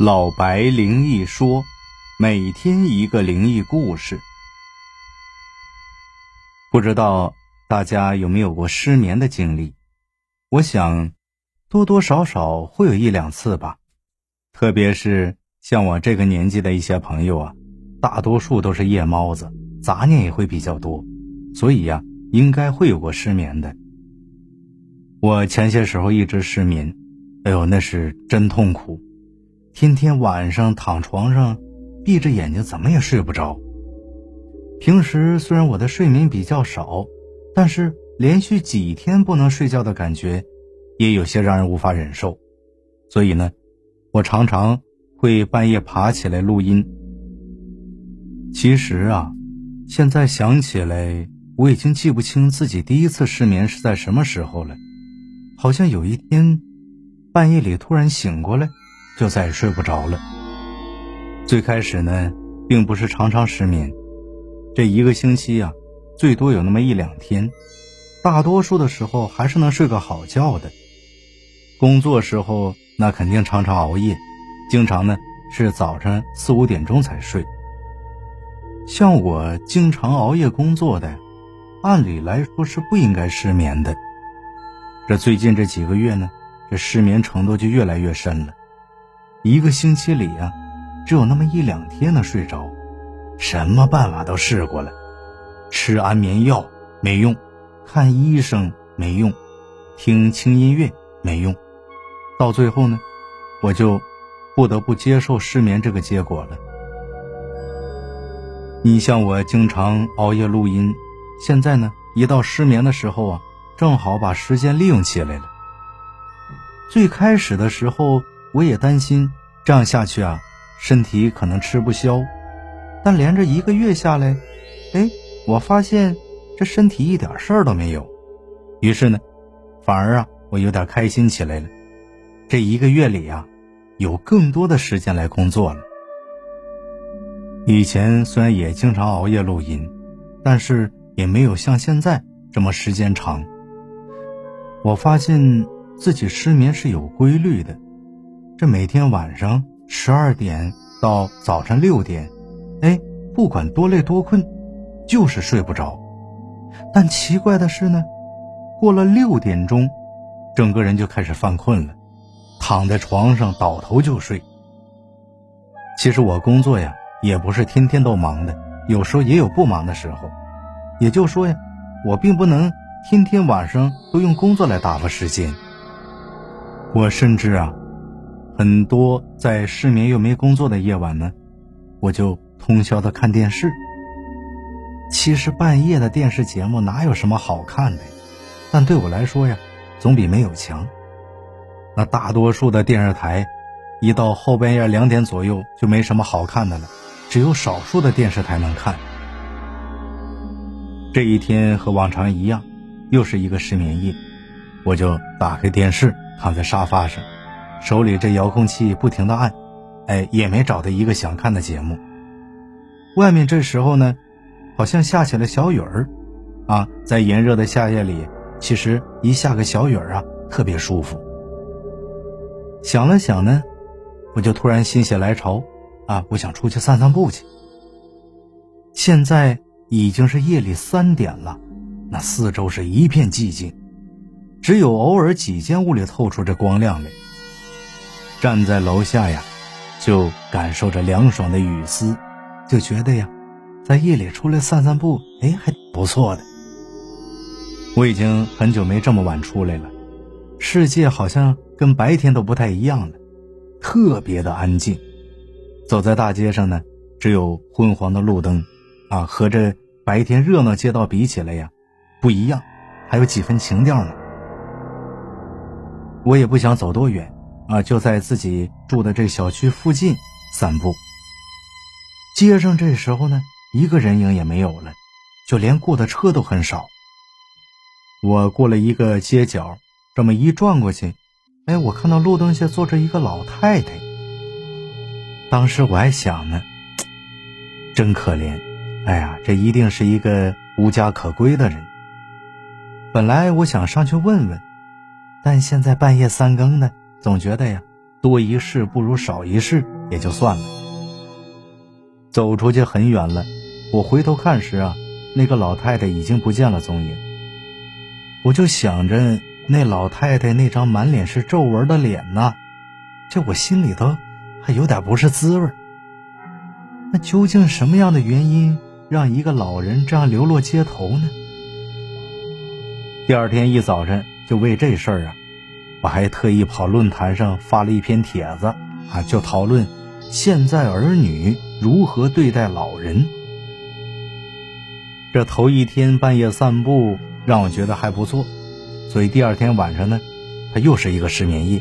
老白灵异说，每天一个灵异故事。不知道大家有没有过失眠的经历？我想多多少少会有一两次吧。特别是像我这个年纪的一些朋友啊，大多数都是夜猫子，杂念也会比较多，所以呀，应该会有过失眠的。我前些时候一直失眠，哎呦，那是真痛苦。天天晚上躺床上，闭着眼睛怎么也睡不着。平时虽然我的睡眠比较少，但是连续几天不能睡觉的感觉，也有些让人无法忍受。所以呢，我常常会半夜爬起来录音。其实啊，现在想起来，我已经记不清自己第一次失眠是在什么时候了。好像有一天，半夜里突然醒过来。就再也睡不着了。最开始呢，并不是常常失眠，这一个星期呀，最多有那么一两天，大多数的时候还是能睡个好觉的。工作时候那肯定常常熬夜，经常呢是早上四五点钟才睡。像我经常熬夜工作的，按理来说是不应该失眠的。这最近这几个月呢，这失眠程度就越来越深了。一个星期里啊，只有那么一两天能睡着，什么办法都试过了，吃安眠药没用，看医生没用，听轻音乐没用，到最后呢，我就不得不接受失眠这个结果了。你像我经常熬夜录音，现在呢，一到失眠的时候啊，正好把时间利用起来了。最开始的时候。我也担心这样下去啊，身体可能吃不消。但连着一个月下来，哎，我发现这身体一点事儿都没有。于是呢，反而啊，我有点开心起来了。这一个月里啊，有更多的时间来工作了。以前虽然也经常熬夜录音，但是也没有像现在这么时间长。我发现自己失眠是有规律的。这每天晚上十二点到早晨六点，哎，不管多累多困，就是睡不着。但奇怪的是呢，过了六点钟，整个人就开始犯困了，躺在床上倒头就睡。其实我工作呀，也不是天天都忙的，有时候也有不忙的时候。也就说呀，我并不能天天晚上都用工作来打发时间。我甚至啊。很多在失眠又没工作的夜晚呢，我就通宵的看电视。其实半夜的电视节目哪有什么好看的？但对我来说呀，总比没有强。那大多数的电视台，一到后半夜两点左右就没什么好看的了，只有少数的电视台能看。这一天和往常一样，又是一个失眠夜，我就打开电视，躺在沙发上。手里这遥控器不停的按，哎，也没找到一个想看的节目。外面这时候呢，好像下起了小雨儿，啊，在炎热的夏夜里，其实一下个小雨儿啊，特别舒服。想了想呢，我就突然心血来潮，啊，我想出去散散步去。现在已经是夜里三点了，那四周是一片寂静，只有偶尔几间屋里透出这光亮来。站在楼下呀，就感受着凉爽的雨丝，就觉得呀，在夜里出来散散步，哎，还不错的。我已经很久没这么晚出来了，世界好像跟白天都不太一样了，特别的安静。走在大街上呢，只有昏黄的路灯，啊，和这白天热闹街道比起来呀，不一样，还有几分情调呢。我也不想走多远。啊，就在自己住的这小区附近散步。街上这时候呢，一个人影也没有了，就连过的车都很少。我过了一个街角，这么一转过去，哎，我看到路灯下坐着一个老太太。当时我还想呢，真可怜，哎呀，这一定是一个无家可归的人。本来我想上去问问，但现在半夜三更的。总觉得呀，多一事不如少一事，也就算了。走出去很远了，我回头看时啊，那个老太太已经不见了踪影。我就想着那老太太那张满脸是皱纹的脸呐，这我心里头还有点不是滋味。那究竟什么样的原因让一个老人这样流落街头呢？第二天一早晨就为这事儿啊。我还特意跑论坛上发了一篇帖子啊，就讨论现在儿女如何对待老人。这头一天半夜散步让我觉得还不错，所以第二天晚上呢，它又是一个失眠夜。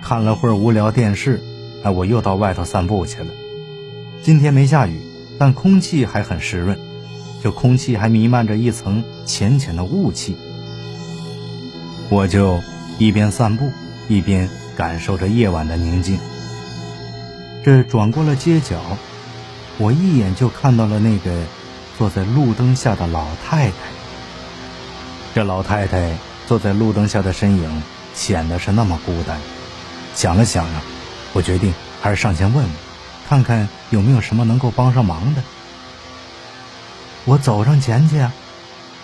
看了会儿无聊电视，哎，我又到外头散步去了。今天没下雨，但空气还很湿润，就空气还弥漫着一层浅浅的雾气，我就。一边散步，一边感受着夜晚的宁静。这转过了街角，我一眼就看到了那个坐在路灯下的老太太。这老太太坐在路灯下的身影显得是那么孤单。想了想啊，我决定还是上前问问，看看有没有什么能够帮上忙的。我走上前去啊，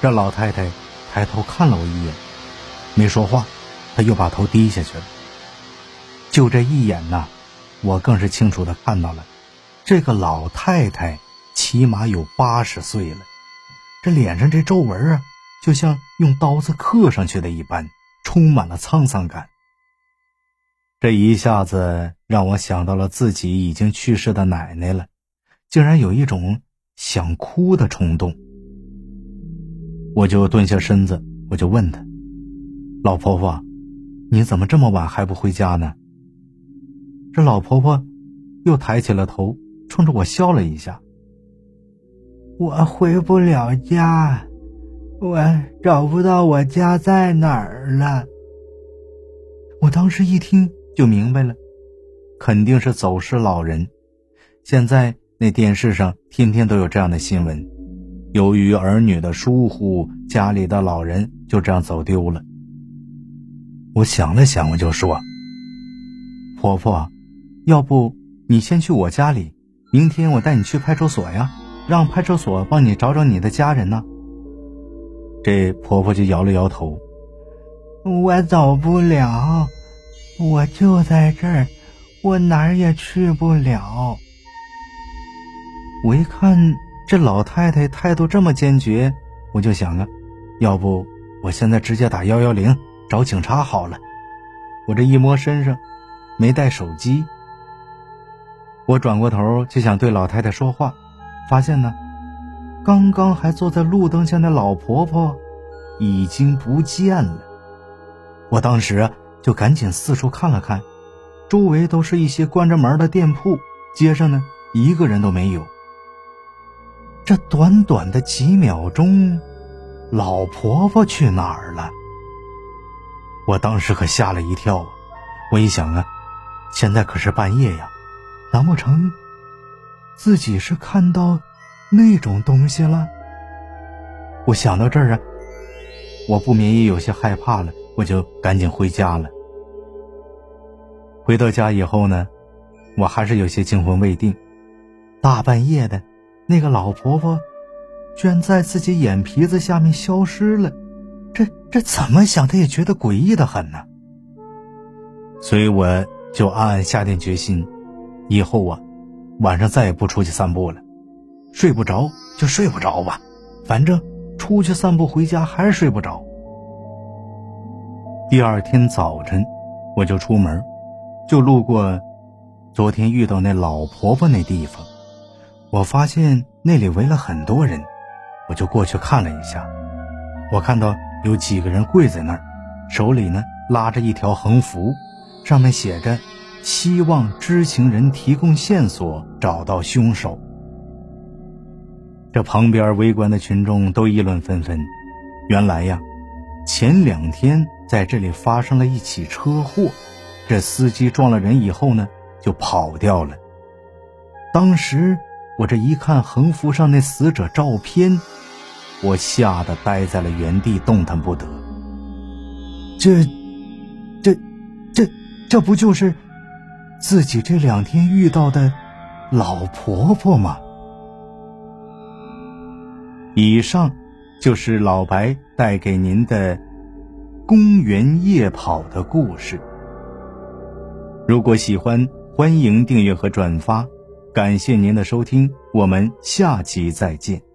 这老太太抬头看了我一眼，没说话。他又把头低下去了。就这一眼呐，我更是清楚的看到了，这个老太太起码有八十岁了，这脸上这皱纹啊，就像用刀子刻上去的一般，充满了沧桑感。这一下子让我想到了自己已经去世的奶奶了，竟然有一种想哭的冲动。我就蹲下身子，我就问她：“老婆婆。”你怎么这么晚还不回家呢？这老婆婆又抬起了头，冲着我笑了一下。我回不了家，我找不到我家在哪儿了。我当时一听就明白了，肯定是走失老人。现在那电视上天天都有这样的新闻，由于儿女的疏忽，家里的老人就这样走丢了。我想了想，我就说：“婆婆，要不你先去我家里，明天我带你去派出所呀，让派出所帮你找找你的家人呢。”这婆婆就摇了摇头：“我走不了，我就在这儿，我哪儿也去不了。”我一看这老太太态度这么坚决，我就想啊，要不我现在直接打幺幺零。找警察好了，我这一摸身上，没带手机。我转过头就想对老太太说话，发现呢，刚刚还坐在路灯下的老婆婆已经不见了。我当时就赶紧四处看了看，周围都是一些关着门的店铺，街上呢一个人都没有。这短短的几秒钟，老婆婆去哪儿了？我当时可吓了一跳啊！我一想啊，现在可是半夜呀，难不成自己是看到那种东西了？我想到这儿啊，我不免也有些害怕了，我就赶紧回家了。回到家以后呢，我还是有些惊魂未定。大半夜的，那个老婆婆居然在自己眼皮子下面消失了。这这怎么想，他也觉得诡异的很呢。所以我就暗暗下定决心，以后啊，晚上再也不出去散步了。睡不着就睡不着吧，反正出去散步回家还是睡不着。第二天早晨，我就出门，就路过昨天遇到那老婆婆那地方，我发现那里围了很多人，我就过去看了一下，我看到。有几个人跪在那儿，手里呢拉着一条横幅，上面写着“希望知情人提供线索，找到凶手”。这旁边围观的群众都议论纷纷。原来呀，前两天在这里发生了一起车祸，这司机撞了人以后呢，就跑掉了。当时我这一看横幅上那死者照片。我吓得呆在了原地，动弹不得。这、这、这、这不就是自己这两天遇到的老婆婆吗？以上就是老白带给您的公园夜跑的故事。如果喜欢，欢迎订阅和转发。感谢您的收听，我们下期再见。